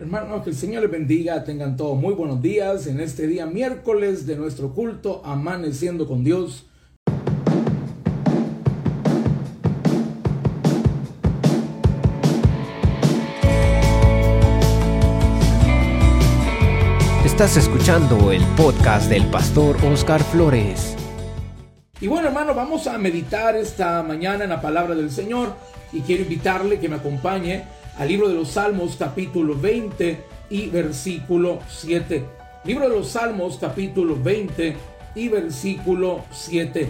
Hermanos, que el Señor les bendiga, tengan todos muy buenos días en este día miércoles de nuestro culto Amaneciendo con Dios. Estás escuchando el podcast del pastor Oscar Flores. Y bueno, hermano, vamos a meditar esta mañana en la palabra del Señor y quiero invitarle que me acompañe al libro de los Salmos capítulo 20 y versículo 7. Libro de los Salmos capítulo 20 y versículo 7.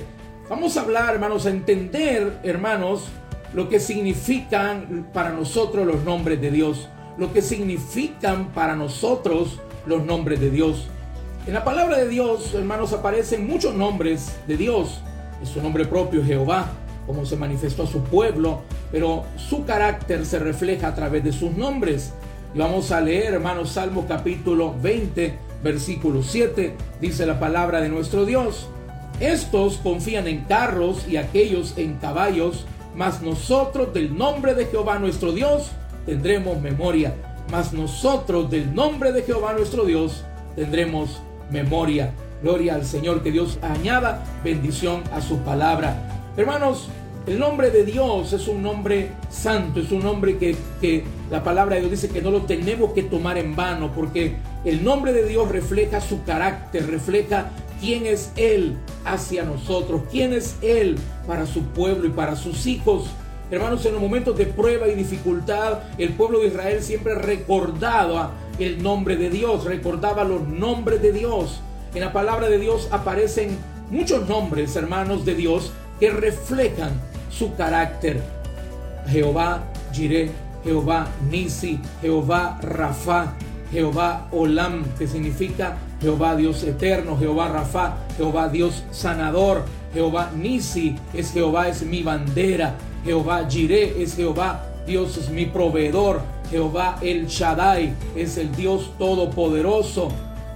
Vamos a hablar, hermanos, a entender, hermanos, lo que significan para nosotros los nombres de Dios, lo que significan para nosotros los nombres de Dios. En la palabra de Dios, hermanos, aparecen muchos nombres de Dios. Es su nombre propio, Jehová, como se manifestó a su pueblo, pero su carácter se refleja a través de sus nombres. Y vamos a leer, hermanos, Salmo capítulo 20, versículo 7, dice la palabra de nuestro Dios. Estos confían en carros y aquellos en caballos, mas nosotros del nombre de Jehová nuestro Dios tendremos memoria mas nosotros del nombre de Jehová nuestro Dios tendremos memoria. Gloria al Señor, que Dios añada bendición a su palabra. Hermanos, el nombre de Dios es un nombre santo, es un nombre que, la palabra de Dios dice que no lo tenemos que tomar en vano, porque el nombre de Dios refleja su carácter, refleja quién es Él hacia nosotros, quién es Él para su pueblo y para sus hijos. Hermanos, en los momentos de prueba y dificultad, el pueblo de Israel siempre recordaba el nombre de Dios, recordaba los nombres de Dios. En la palabra de Dios aparecen muchos nombres, hermanos de Dios, que reflejan su carácter. Jehová Jireh, Jehová Nisi, Jehová Rafa, Jehová Olam, que significa Jehová Dios eterno, Jehová Rafa, Jehová Dios sanador, Jehová Nisi es Jehová es mi bandera, Jehová Jireh es Jehová, Dios es mi proveedor. Jehová El Shaddai es el Dios todopoderoso.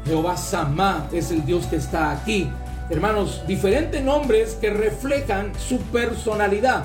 Jehová Samá es el Dios que está aquí. Hermanos, diferentes nombres que reflejan su personalidad.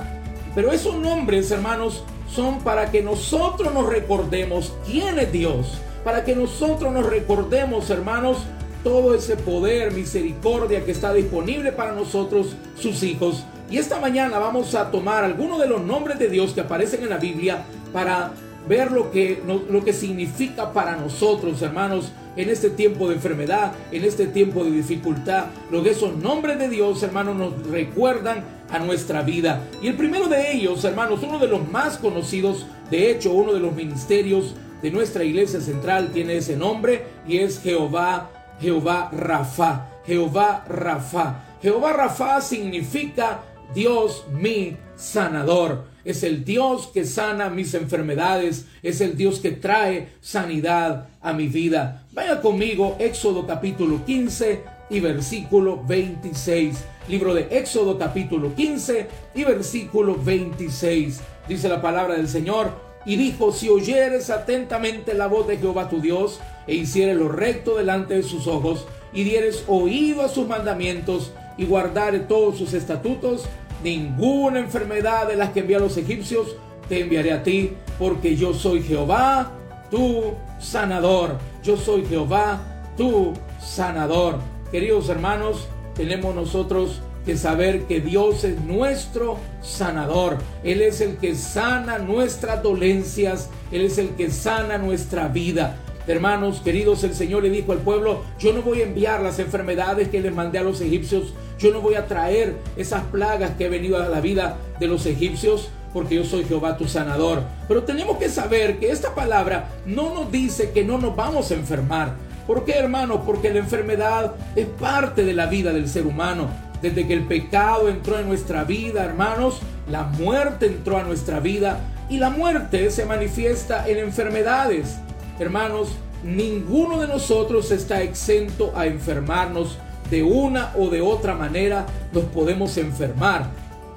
Pero esos nombres, hermanos, son para que nosotros nos recordemos quién es Dios. Para que nosotros nos recordemos, hermanos, todo ese poder, misericordia que está disponible para nosotros, sus hijos. Y esta mañana vamos a tomar algunos de los nombres de Dios que aparecen en la Biblia para ver lo que, lo que significa para nosotros, hermanos, en este tiempo de enfermedad, en este tiempo de dificultad. Lo que esos nombres de Dios, hermanos, nos recuerdan a nuestra vida. Y el primero de ellos, hermanos, uno de los más conocidos, de hecho, uno de los ministerios de nuestra iglesia central tiene ese nombre y es Jehová, Jehová Rafa, Jehová Rafa. Jehová Rafa significa Dios mi sanador. Es el Dios que sana mis enfermedades. Es el Dios que trae sanidad a mi vida. Vaya conmigo, Éxodo capítulo 15 y versículo 26. Libro de Éxodo capítulo 15 y versículo 26. Dice la palabra del Señor. Y dijo, si oyeres atentamente la voz de Jehová tu Dios, e hicieres lo recto delante de sus ojos, y dieres oído a sus mandamientos, y guardare todos sus estatutos, ninguna enfermedad de las que envía a los egipcios te enviaré a ti, porque yo soy Jehová, tu sanador. Yo soy Jehová, tu sanador. Queridos hermanos, tenemos nosotros que saber que Dios es nuestro sanador. Él es el que sana nuestras dolencias. Él es el que sana nuestra vida. Hermanos queridos, el Señor le dijo al pueblo, yo no voy a enviar las enfermedades que les mandé a los egipcios, yo no voy a traer esas plagas que he venido a la vida de los egipcios, porque yo soy Jehová tu sanador. Pero tenemos que saber que esta palabra no nos dice que no nos vamos a enfermar. ¿Por qué, hermanos? Porque la enfermedad es parte de la vida del ser humano. Desde que el pecado entró en nuestra vida, hermanos, la muerte entró a nuestra vida y la muerte se manifiesta en enfermedades. Hermanos, ninguno de nosotros está exento a enfermarnos. De una o de otra manera nos podemos enfermar.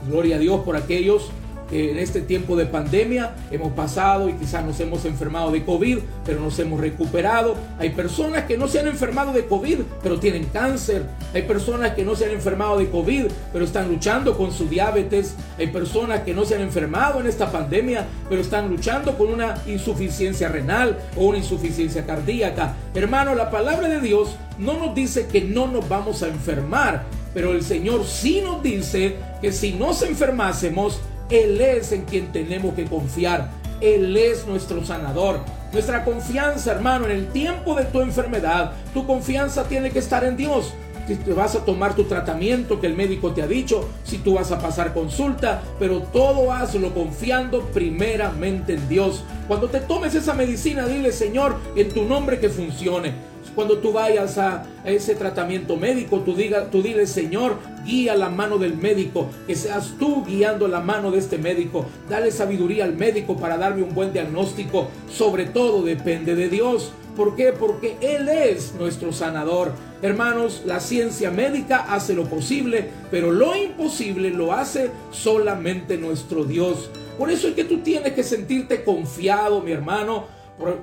Gloria a Dios por aquellos en este tiempo de pandemia hemos pasado y quizás nos hemos enfermado de COVID, pero nos hemos recuperado. Hay personas que no se han enfermado de COVID, pero tienen cáncer. Hay personas que no se han enfermado de COVID, pero están luchando con su diabetes. Hay personas que no se han enfermado en esta pandemia, pero están luchando con una insuficiencia renal o una insuficiencia cardíaca. Hermano, la palabra de Dios no nos dice que no nos vamos a enfermar, pero el Señor sí nos dice que si nos enfermásemos, él es en quien tenemos que confiar. Él es nuestro sanador. Nuestra confianza, hermano, en el tiempo de tu enfermedad, tu confianza tiene que estar en Dios. Si te vas a tomar tu tratamiento que el médico te ha dicho, si tú vas a pasar consulta, pero todo hazlo confiando primeramente en Dios. Cuando te tomes esa medicina, dile, Señor, en tu nombre que funcione. Cuando tú vayas a ese tratamiento médico, tú, diga, tú dile, Señor, guía la mano del médico, que seas tú guiando la mano de este médico. Dale sabiduría al médico para darme un buen diagnóstico. Sobre todo depende de Dios. ¿Por qué? Porque Él es nuestro sanador. Hermanos, la ciencia médica hace lo posible, pero lo imposible lo hace solamente nuestro Dios. Por eso es que tú tienes que sentirte confiado, mi hermano,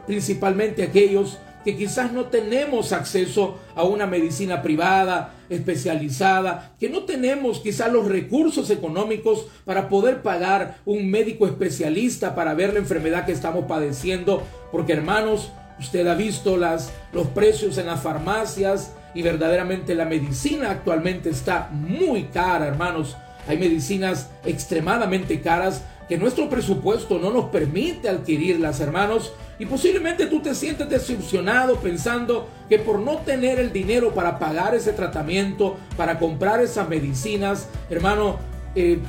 principalmente aquellos que quizás no tenemos acceso a una medicina privada, especializada, que no tenemos quizás los recursos económicos para poder pagar un médico especialista para ver la enfermedad que estamos padeciendo, porque hermanos, usted ha visto las, los precios en las farmacias y verdaderamente la medicina actualmente está muy cara, hermanos. Hay medicinas extremadamente caras que nuestro presupuesto no nos permite adquirirlas, hermanos. Y posiblemente tú te sientes decepcionado pensando que por no tener el dinero para pagar ese tratamiento, para comprar esas medicinas, hermano, eh,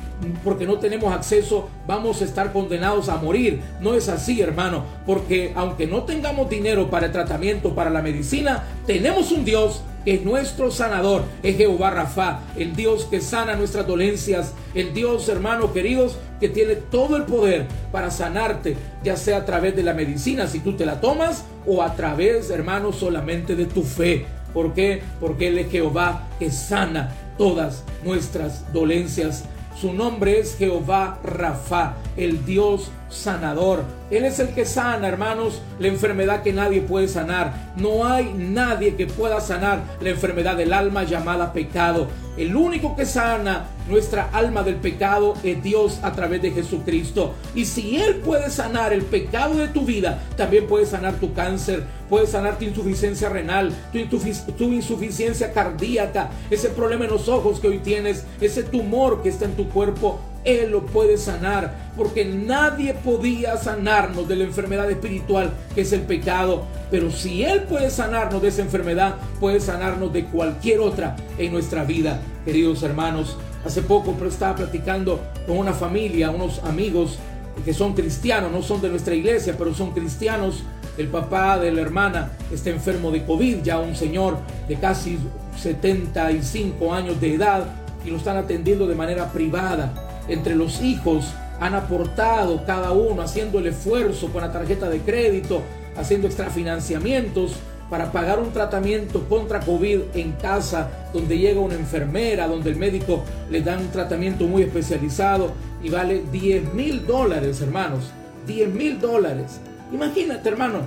porque no tenemos acceso, vamos a estar condenados a morir. No es así, hermano, porque aunque no tengamos dinero para el tratamiento, para la medicina, tenemos un Dios que es nuestro sanador, es Jehová Rafa, el Dios que sana nuestras dolencias, el Dios, hermano queridos, que tiene todo el poder para sanarte, ya sea a través de la medicina, si tú te la tomas, o a través, hermano, solamente de tu fe. ¿Por qué? Porque Él es Jehová que sana todas nuestras dolencias. Su nombre es Jehová Rafa, el Dios sanador. Él es el que sana, hermanos, la enfermedad que nadie puede sanar. No hay nadie que pueda sanar la enfermedad del alma llamada pecado. El único que sana nuestra alma del pecado es Dios a través de Jesucristo. Y si Él puede sanar el pecado de tu vida, también puede sanar tu cáncer, puede sanar tu insuficiencia renal, tu, tu insuficiencia cardíaca, ese problema en los ojos que hoy tienes, ese tumor que está en tu cuerpo él lo puede sanar, porque nadie podía sanarnos de la enfermedad espiritual que es el pecado. Pero si Él puede sanarnos de esa enfermedad, puede sanarnos de cualquier otra en nuestra vida. Queridos hermanos, hace poco estaba platicando con una familia, unos amigos que son cristianos, no son de nuestra iglesia, pero son cristianos. El papá de la hermana está enfermo de COVID, ya un señor de casi 75 años de edad, y lo están atendiendo de manera privada entre los hijos han aportado cada uno, haciendo el esfuerzo con la tarjeta de crédito, haciendo extrafinanciamientos para pagar un tratamiento contra COVID en casa, donde llega una enfermera, donde el médico le da un tratamiento muy especializado y vale 10 mil dólares, hermanos. 10 mil dólares. Imagínate, hermano,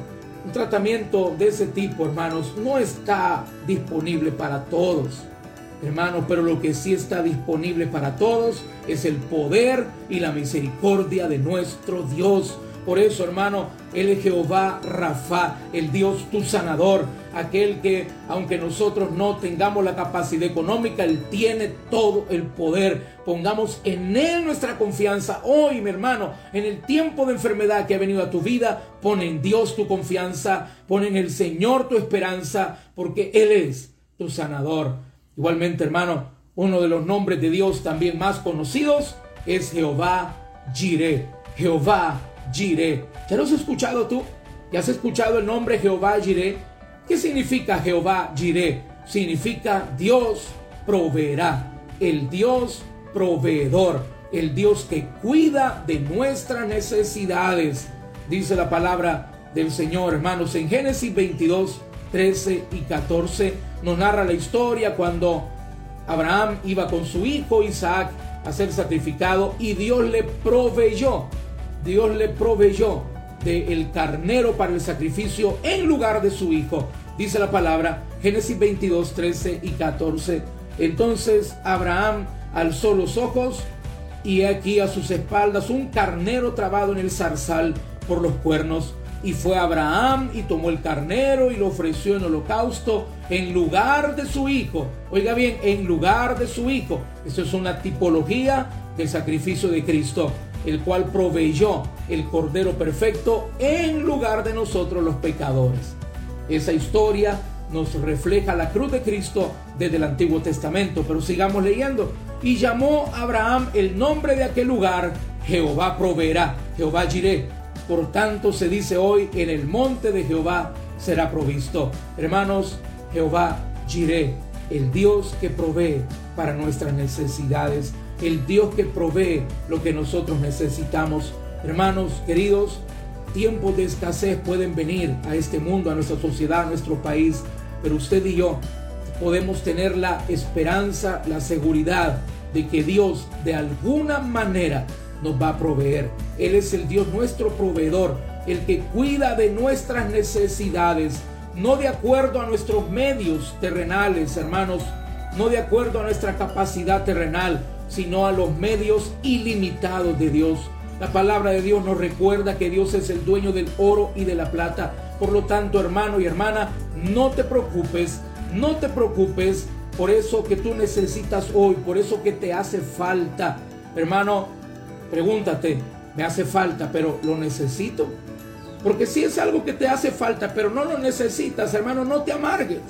un tratamiento de ese tipo, hermanos, no está disponible para todos hermano, pero lo que sí está disponible para todos es el poder y la misericordia de nuestro Dios. Por eso, hermano, Él es Jehová Rafa, el Dios tu sanador, aquel que, aunque nosotros no tengamos la capacidad económica, Él tiene todo el poder. Pongamos en Él nuestra confianza. Hoy, mi hermano, en el tiempo de enfermedad que ha venido a tu vida, pon en Dios tu confianza, pon en el Señor tu esperanza, porque Él es tu sanador. Igualmente, hermano, uno de los nombres de Dios también más conocidos es Jehová Jireh. Jehová Jireh. ¿Ya lo has escuchado tú? ¿Ya has escuchado el nombre Jehová Jireh? ¿Qué significa Jehová Jireh? Significa Dios proveerá. El Dios proveedor. El Dios que cuida de nuestras necesidades. Dice la palabra del Señor, hermanos, en Génesis 22, 13 y 14 nos narra la historia cuando Abraham iba con su hijo Isaac a ser sacrificado y Dios le proveyó, Dios le proveyó del carnero para el sacrificio en lugar de su hijo. Dice la palabra Génesis 22, 13 y 14. Entonces Abraham alzó los ojos y aquí a sus espaldas un carnero trabado en el zarzal por los cuernos. Y fue Abraham y tomó el carnero y lo ofreció en holocausto en lugar de su hijo. Oiga bien, en lugar de su hijo. Eso es una tipología del sacrificio de Cristo, el cual proveyó el cordero perfecto en lugar de nosotros los pecadores. Esa historia nos refleja la cruz de Cristo desde el Antiguo Testamento, pero sigamos leyendo. Y llamó Abraham el nombre de aquel lugar, Jehová proveerá, Jehová Jireh por tanto se dice hoy, en el monte de Jehová será provisto. Hermanos, Jehová Jireh, el Dios que provee para nuestras necesidades, el Dios que provee lo que nosotros necesitamos. Hermanos queridos, tiempos de escasez pueden venir a este mundo, a nuestra sociedad, a nuestro país, pero usted y yo podemos tener la esperanza, la seguridad de que Dios de alguna manera nos va a proveer. Él es el Dios nuestro proveedor, el que cuida de nuestras necesidades, no de acuerdo a nuestros medios terrenales, hermanos, no de acuerdo a nuestra capacidad terrenal, sino a los medios ilimitados de Dios. La palabra de Dios nos recuerda que Dios es el dueño del oro y de la plata. Por lo tanto, hermano y hermana, no te preocupes, no te preocupes por eso que tú necesitas hoy, por eso que te hace falta. Hermano, Pregúntate, me hace falta, pero ¿lo necesito? Porque si es algo que te hace falta, pero no lo necesitas, hermano, no te amargues.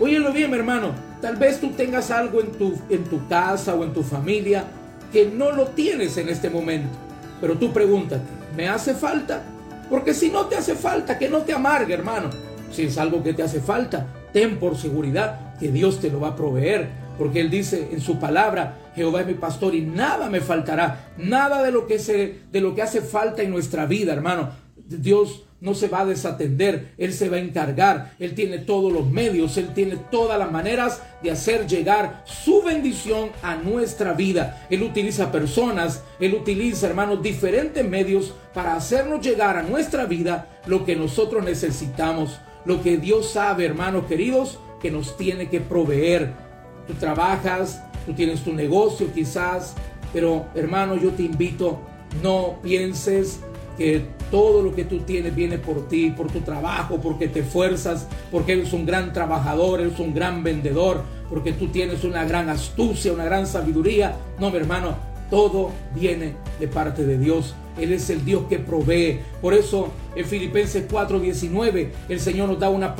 Óyelo bien, hermano. Tal vez tú tengas algo en tu, en tu casa o en tu familia que no lo tienes en este momento. Pero tú pregúntate, ¿me hace falta? Porque si no te hace falta, que no te amargue, hermano. Si es algo que te hace falta, ten por seguridad que Dios te lo va a proveer. Porque Él dice en su palabra, Jehová es mi pastor y nada me faltará. Nada de lo que, se, de lo que hace falta en nuestra vida, hermano. Dios no se va a desatender, Él se va a encargar, Él tiene todos los medios, Él tiene todas las maneras de hacer llegar su bendición a nuestra vida. Él utiliza personas, Él utiliza, hermanos, diferentes medios para hacernos llegar a nuestra vida lo que nosotros necesitamos, lo que Dios sabe, hermanos queridos, que nos tiene que proveer. Tú trabajas, tú tienes tu negocio quizás, pero hermano, yo te invito, no pienses que todo lo que tú tienes viene por ti, por tu trabajo, porque te fuerzas, porque eres un gran trabajador, eres un gran vendedor, porque tú tienes una gran astucia, una gran sabiduría. No, mi hermano, todo viene de parte de Dios. Él es el Dios que provee. Por eso en Filipenses 4:19 el Señor nos da una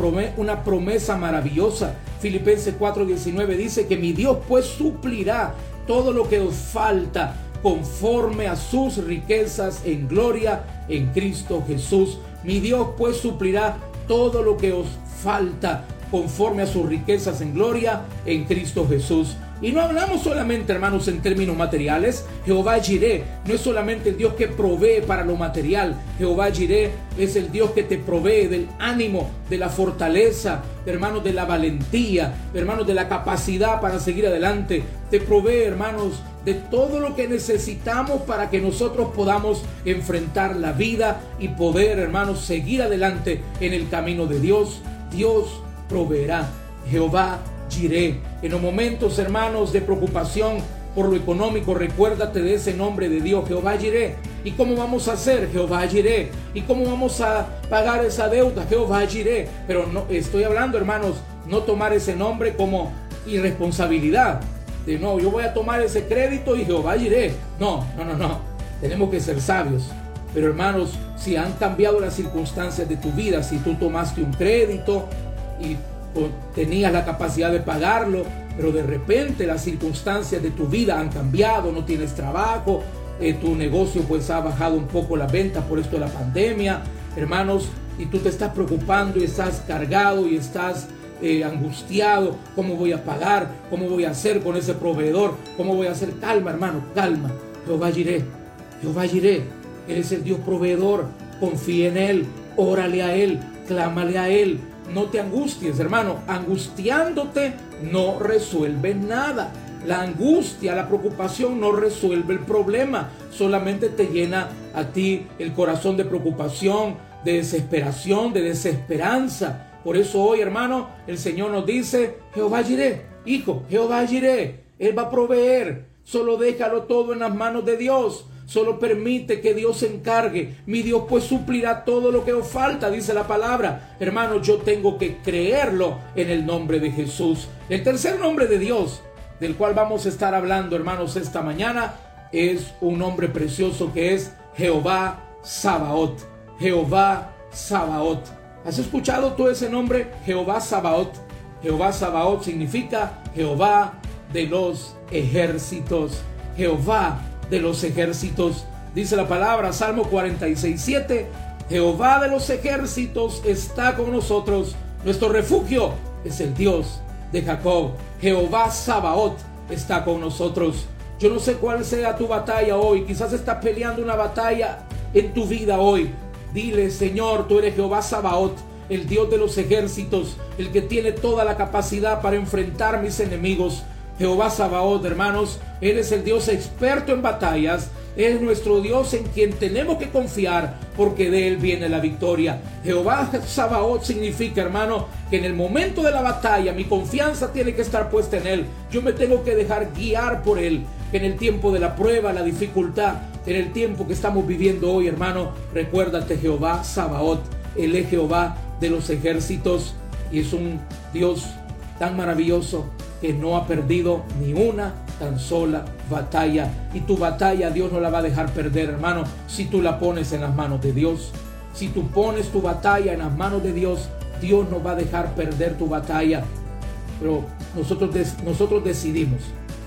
promesa, maravillosa. Filipenses 4:19 dice que mi Dios pues suplirá todo lo que os falta conforme a sus riquezas en gloria en Cristo Jesús. Mi Dios pues suplirá todo lo que os falta conforme a sus riquezas en gloria en Cristo Jesús. Y no hablamos solamente, hermanos, en términos materiales. Jehová Jireh no es solamente el Dios que provee para lo material. Jehová Jireh es el Dios que te provee del ánimo, de la fortaleza, hermanos, de la valentía, hermanos, de la capacidad para seguir adelante. Te provee, hermanos, de todo lo que necesitamos para que nosotros podamos enfrentar la vida y poder, hermanos, seguir adelante en el camino de Dios. Dios proveerá. Jehová en los momentos, hermanos, de preocupación por lo económico, recuérdate de ese nombre de Dios, Jehová Jireh. ¿Y cómo vamos a hacer? Jehová Jireh. ¿Y cómo vamos a pagar esa deuda? Jehová Jireh. Pero no estoy hablando, hermanos, no tomar ese nombre como irresponsabilidad. De no, yo voy a tomar ese crédito y Jehová Jireh. No, no, no, no. Tenemos que ser sabios. Pero hermanos, si han cambiado las circunstancias de tu vida, si tú tomaste un crédito y tenías la capacidad de pagarlo, pero de repente las circunstancias de tu vida han cambiado, no tienes trabajo, eh, tu negocio pues ha bajado un poco la venta por esto de la pandemia, hermanos, y tú te estás preocupando y estás cargado y estás eh, angustiado, ¿cómo voy a pagar? ¿Cómo voy a hacer con ese proveedor? ¿Cómo voy a hacer? Calma, hermano, calma. Jehová Jiré, Jehová Jiré, Él es el Dios proveedor, confía en Él, órale a Él, clámale a Él, no te angusties, hermano. Angustiándote no resuelve nada. La angustia, la preocupación no resuelve el problema, solamente te llena a ti el corazón de preocupación, de desesperación, de desesperanza. Por eso hoy, hermano, el Señor nos dice, Jehová iré, hijo, Jehová iré, Él va a proveer, solo déjalo todo en las manos de Dios. Solo permite que Dios se encargue. Mi Dios pues suplirá todo lo que os falta, dice la palabra. Hermano, yo tengo que creerlo en el nombre de Jesús. El tercer nombre de Dios, del cual vamos a estar hablando, hermanos, esta mañana, es un nombre precioso que es Jehová Sabaoth. Jehová Sabaoth. ¿Has escuchado tú ese nombre? Jehová Sabaoth. Jehová Sabaoth significa Jehová de los ejércitos. Jehová de los ejércitos. Dice la palabra, Salmo 46, 7. Jehová de los ejércitos está con nosotros. Nuestro refugio es el Dios de Jacob. Jehová Sabaoth está con nosotros. Yo no sé cuál sea tu batalla hoy. Quizás estás peleando una batalla en tu vida hoy. Dile, Señor, tú eres Jehová Sabaoth, el Dios de los ejércitos, el que tiene toda la capacidad para enfrentar mis enemigos. Jehová Sabaoth, hermanos, eres el Dios experto en batallas. Es nuestro Dios en quien tenemos que confiar porque de Él viene la victoria. Jehová Sabaoth significa, hermano, que en el momento de la batalla mi confianza tiene que estar puesta en Él. Yo me tengo que dejar guiar por Él. Que en el tiempo de la prueba, la dificultad, en el tiempo que estamos viviendo hoy, hermano, recuérdate Jehová Sabaoth. Él es Jehová de los ejércitos y es un Dios tan maravilloso que no ha perdido ni una tan sola batalla. Y tu batalla Dios no la va a dejar perder, hermano, si tú la pones en las manos de Dios. Si tú pones tu batalla en las manos de Dios, Dios no va a dejar perder tu batalla. Pero nosotros, nosotros decidimos.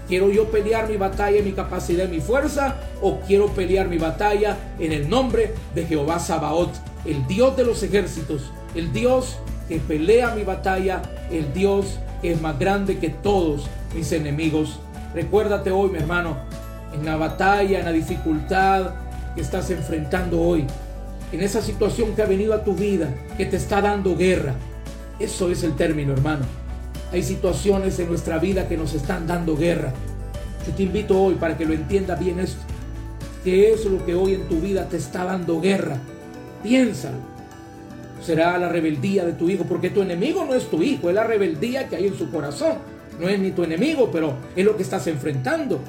¿Quiero yo pelear mi batalla en mi capacidad y mi fuerza? ¿O quiero pelear mi batalla en el nombre de Jehová Sabaoth, el Dios de los ejércitos, el Dios que pelea mi batalla, el Dios es más grande que todos mis enemigos. Recuérdate hoy, mi hermano, en la batalla, en la dificultad que estás enfrentando hoy, en esa situación que ha venido a tu vida, que te está dando guerra. Eso es el término, hermano. Hay situaciones en nuestra vida que nos están dando guerra. Yo te invito hoy para que lo entiendas bien esto. ¿Qué es lo que hoy en tu vida te está dando guerra? Piénsalo será la rebeldía de tu hijo, porque tu enemigo no es tu hijo, es la rebeldía que hay en su corazón. No es ni tu enemigo, pero es lo que estás enfrentando.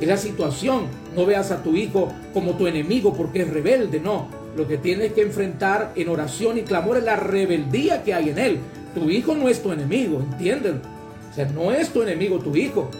Es la situación. No veas a tu hijo como tu enemigo porque es rebelde, no. Lo que tienes que enfrentar en oración y clamor es la rebeldía que hay en él. Tu hijo no es tu enemigo, entienden. O sea, no es tu enemigo tu hijo.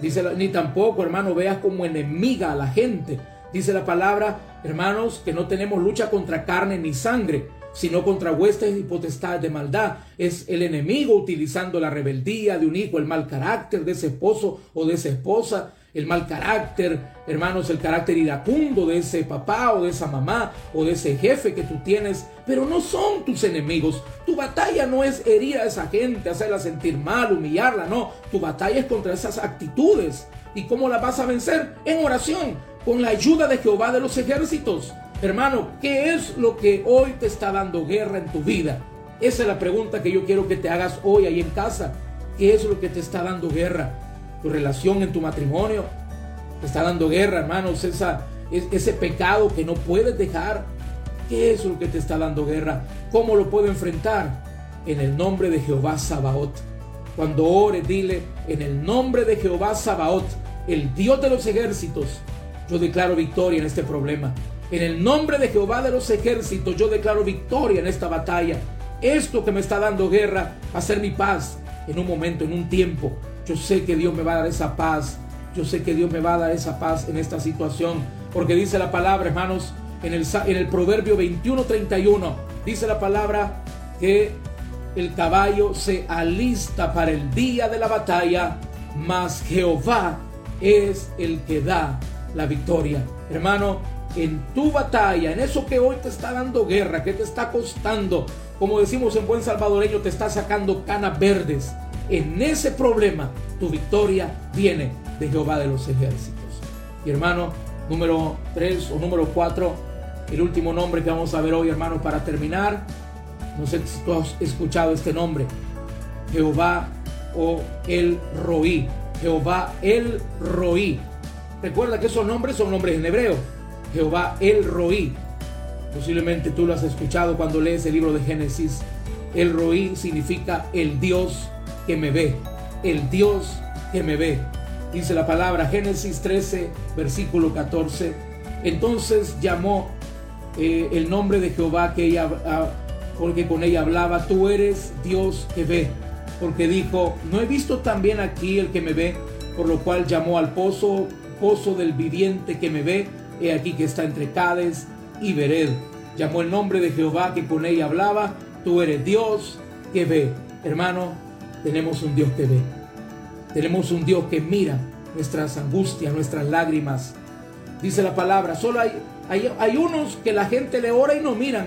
Dice, ni tampoco, hermano, veas como enemiga a la gente. Dice la palabra, hermanos, que no tenemos lucha contra carne ni sangre, sino contra huestes y potestades de maldad. Es el enemigo utilizando la rebeldía de un hijo, el mal carácter de ese esposo o de esa esposa, el mal carácter, hermanos, el carácter iracundo de ese papá o de esa mamá o de ese jefe que tú tienes, pero no son tus enemigos. Tu batalla no es herir a esa gente, hacerla sentir mal, humillarla, no. Tu batalla es contra esas actitudes. ¿Y cómo la vas a vencer? En oración, con la ayuda de Jehová de los ejércitos. Hermano, ¿qué es lo que hoy te está dando guerra en tu vida? Esa es la pregunta que yo quiero que te hagas hoy ahí en casa. ¿Qué es lo que te está dando guerra? ¿Tu relación en tu matrimonio? ¿Te está dando guerra, hermanos? Esa, ese pecado que no puedes dejar. ¿Qué es lo que te está dando guerra? ¿Cómo lo puedo enfrentar? En el nombre de Jehová Sabaoth. Cuando ores, dile, en el nombre de Jehová Sabaoth, el Dios de los ejércitos, yo declaro victoria en este problema. En el nombre de Jehová de los ejércitos yo declaro victoria en esta batalla. Esto que me está dando guerra va a ser mi paz en un momento, en un tiempo. Yo sé que Dios me va a dar esa paz. Yo sé que Dios me va a dar esa paz en esta situación. Porque dice la palabra, hermanos, en el, en el Proverbio 21:31, dice la palabra que el caballo se alista para el día de la batalla, mas Jehová es el que da la victoria. Hermano, en tu batalla, en eso que hoy te está dando guerra, que te está costando, como decimos en buen salvadoreño, te está sacando canas verdes. En ese problema, tu victoria viene de Jehová de los ejércitos. Y hermano, número 3 o número 4, el último nombre que vamos a ver hoy, hermano, para terminar. No sé si tú has escuchado este nombre. Jehová o el Roí. Jehová el Roí. Recuerda que esos nombres son nombres en hebreo. Jehová el Roí. Posiblemente tú lo has escuchado cuando lees el libro de Génesis. El Roí significa el Dios que me ve. El Dios que me ve. Dice la palabra Génesis 13, versículo 14. Entonces llamó eh, el nombre de Jehová que ella, porque con ella hablaba, tú eres Dios que ve. Porque dijo, no he visto también aquí el que me ve, por lo cual llamó al pozo, pozo del viviente que me ve, he aquí que está entre Cades y Bered. Llamó el nombre de Jehová que con ella hablaba, tú eres Dios que ve. Hermano, tenemos un Dios que ve. Tenemos un Dios que mira nuestras angustias, nuestras lágrimas. Dice la palabra, solo hay, hay, hay unos que la gente le ora y no miran.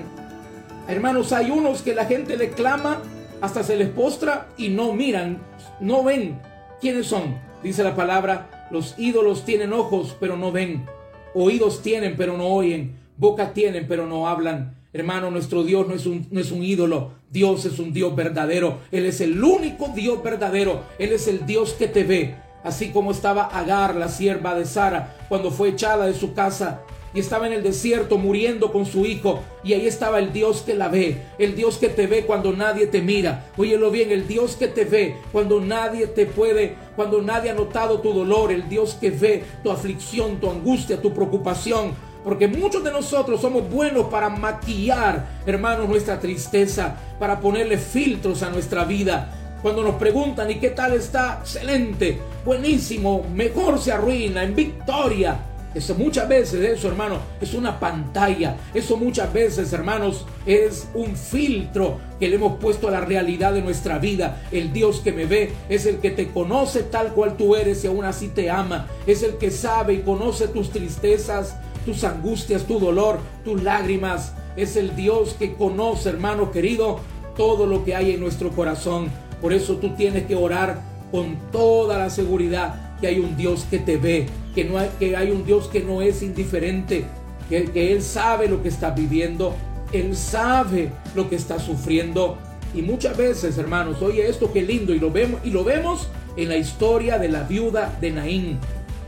Hermanos, hay unos que la gente le clama, hasta se les postra y no miran, no ven quiénes son. Dice la palabra, los ídolos tienen ojos, pero no ven. Oídos tienen, pero no oyen. Boca tienen, pero no hablan. Hermano, nuestro Dios no es, un, no es un ídolo. Dios es un Dios verdadero. Él es el único Dios verdadero. Él es el Dios que te ve. Así como estaba Agar, la sierva de Sara, cuando fue echada de su casa y estaba en el desierto muriendo con su hijo. Y ahí estaba el Dios que la ve, el Dios que te ve cuando nadie te mira. Óyelo bien, el Dios que te ve cuando nadie te puede, cuando nadie ha notado tu dolor, el Dios que ve tu aflicción, tu angustia, tu preocupación. Porque muchos de nosotros somos buenos para maquillar, hermanos, nuestra tristeza, para ponerle filtros a nuestra vida. Cuando nos preguntan, ¿y qué tal está? Excelente, buenísimo, mejor se arruina, en victoria. Eso muchas veces, eso hermano, es una pantalla. Eso muchas veces, hermanos, es un filtro que le hemos puesto a la realidad de nuestra vida. El Dios que me ve es el que te conoce tal cual tú eres y aún así te ama. Es el que sabe y conoce tus tristezas, tus angustias, tu dolor, tus lágrimas. Es el Dios que conoce, hermano querido, todo lo que hay en nuestro corazón. Por eso tú tienes que orar con toda la seguridad que hay un Dios que te ve, que, no hay, que hay un Dios que no es indiferente, que, que Él sabe lo que está viviendo, Él sabe lo que está sufriendo. Y muchas veces, hermanos, oye esto qué lindo, y lo vemos, y lo vemos en la historia de la viuda de Naín.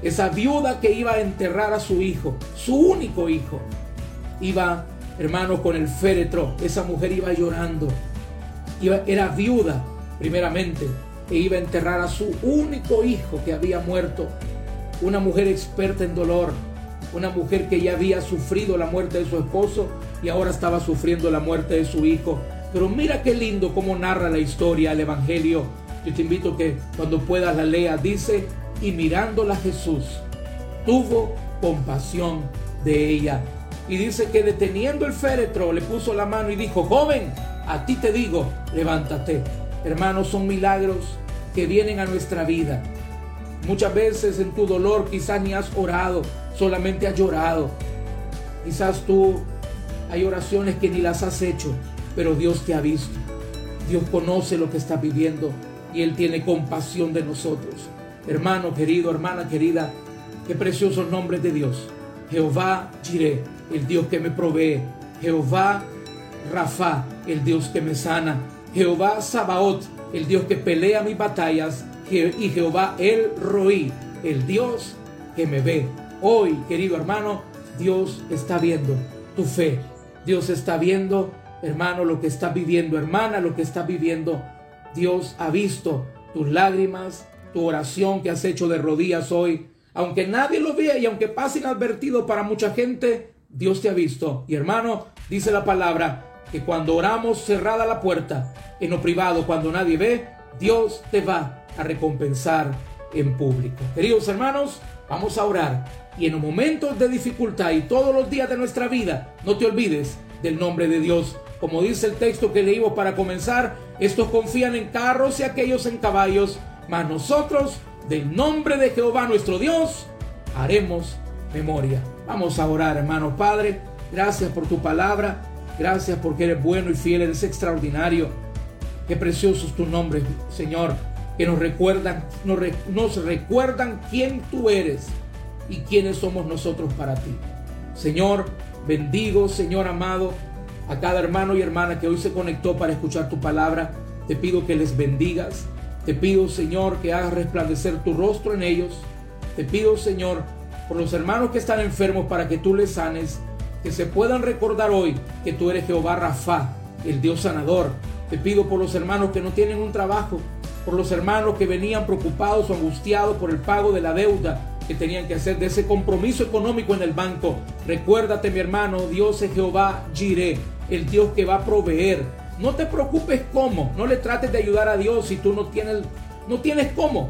Esa viuda que iba a enterrar a su hijo, su único hijo, iba, hermano, con el féretro. Esa mujer iba llorando. Era viuda, primeramente, e iba a enterrar a su único hijo que había muerto. Una mujer experta en dolor, una mujer que ya había sufrido la muerte de su esposo y ahora estaba sufriendo la muerte de su hijo. Pero mira qué lindo cómo narra la historia el Evangelio. Yo te invito que cuando puedas la lea. Dice, y mirándola Jesús, tuvo compasión de ella. Y dice que deteniendo el féretro le puso la mano y dijo, joven, a ti te digo, levántate. Hermanos, son milagros que vienen a nuestra vida. Muchas veces en tu dolor quizás ni has orado, solamente has llorado. Quizás tú hay oraciones que ni las has hecho, pero Dios te ha visto. Dios conoce lo que estás viviendo y Él tiene compasión de nosotros. Hermano querido, hermana querida, qué preciosos nombres de Dios. Jehová Jireh, el Dios que me provee. Jehová Rafa, el Dios que me sana. Jehová Sabaoth, el Dios que pelea mis batallas. Y Jehová El Roí, el Dios que me ve. Hoy, querido hermano, Dios está viendo tu fe. Dios está viendo, hermano, lo que estás viviendo. Hermana, lo que estás viviendo. Dios ha visto tus lágrimas, tu oración que has hecho de rodillas hoy. Aunque nadie lo vea y aunque pase inadvertido para mucha gente, Dios te ha visto. Y hermano, dice la palabra que cuando oramos cerrada la puerta, en lo privado, cuando nadie ve, Dios te va a recompensar en público. Queridos hermanos, vamos a orar. Y en los momentos de dificultad y todos los días de nuestra vida, no te olvides del nombre de Dios. Como dice el texto que leímos para comenzar, estos confían en carros y aquellos en caballos mas nosotros, del nombre de Jehová nuestro Dios, haremos memoria. Vamos a orar, hermano Padre. Gracias por tu palabra. Gracias porque eres bueno y fiel, eres extraordinario. Qué precioso es tu nombre, Señor. Que nos recuerdan, nos, recuerdan quién tú eres y quiénes somos nosotros para ti. Señor, bendigo, Señor amado, a cada hermano y hermana que hoy se conectó para escuchar tu palabra. Te pido que les bendigas, Te pido, Señor, que hagas resplandecer tu rostro en ellos. Te pido, Señor, por los hermanos que están enfermos para que tú les sanes, que se puedan recordar hoy que tú eres Jehová Rafa, el Dios sanador. Te pido por los hermanos que no tienen un trabajo, por los hermanos que venían preocupados o angustiados por el pago de la deuda que tenían que hacer, de ese compromiso económico en el banco. Recuérdate, mi hermano, Dios es Jehová Jireh, el Dios que va a proveer. No te preocupes cómo, no le trates de ayudar a Dios si tú no tienes, no tienes cómo.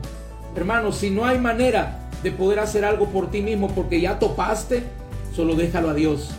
Hermano, si no hay manera de poder hacer algo por ti mismo porque ya topaste, solo déjalo a Dios.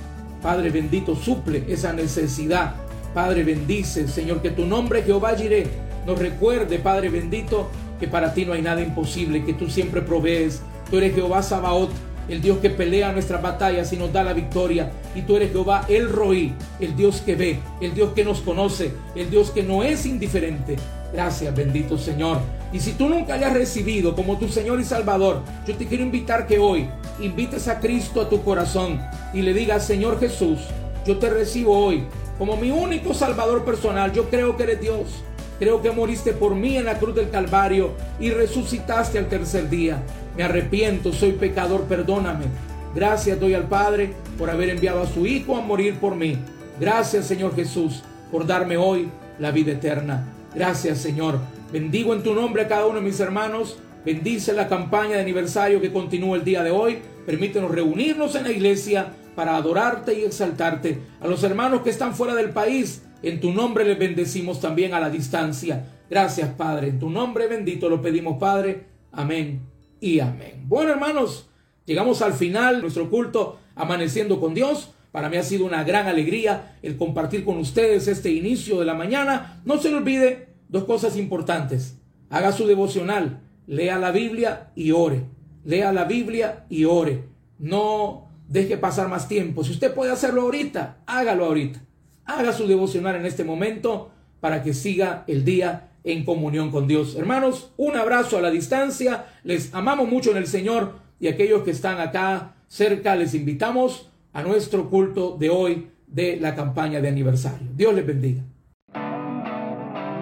Padre bendito, suple esa necesidad. Padre bendice, Señor, que tu nombre Jehová Jireh nos recuerde, Padre bendito, que para ti no hay nada imposible, que tú siempre provees. Tú eres Jehová Sabaoth, el Dios que pelea nuestras batallas y nos da la victoria. Y tú eres Jehová El Roí, el Dios que ve, el Dios que nos conoce, el Dios que no es indiferente. Gracias, bendito Señor. Y si tú nunca le has recibido como tu Señor y Salvador, yo te quiero invitar que hoy invites a Cristo a tu corazón y le digas, Señor Jesús, yo te recibo hoy como mi único Salvador personal. Yo creo que eres Dios. Creo que moriste por mí en la cruz del Calvario y resucitaste al tercer día. Me arrepiento, soy pecador, perdóname. Gracias doy al Padre por haber enviado a su Hijo a morir por mí. Gracias Señor Jesús por darme hoy la vida eterna. Gracias Señor. Bendigo en tu nombre a cada uno de mis hermanos. Bendice la campaña de aniversario que continúa el día de hoy. Permítenos reunirnos en la iglesia para adorarte y exaltarte. A los hermanos que están fuera del país, en tu nombre les bendecimos también a la distancia. Gracias, Padre. En tu nombre bendito lo pedimos, Padre. Amén y amén. Bueno, hermanos, llegamos al final de nuestro culto amaneciendo con Dios. Para mí ha sido una gran alegría el compartir con ustedes este inicio de la mañana. No se le olvide dos cosas importantes. Haga su devocional, lea la Biblia y ore. Lea la Biblia y ore. No deje pasar más tiempo. Si usted puede hacerlo ahorita, hágalo ahorita haga su devocional en este momento para que siga el día en comunión con Dios. Hermanos, un abrazo a la distancia, les amamos mucho en el Señor y aquellos que están acá cerca les invitamos a nuestro culto de hoy de la campaña de aniversario. Dios les bendiga.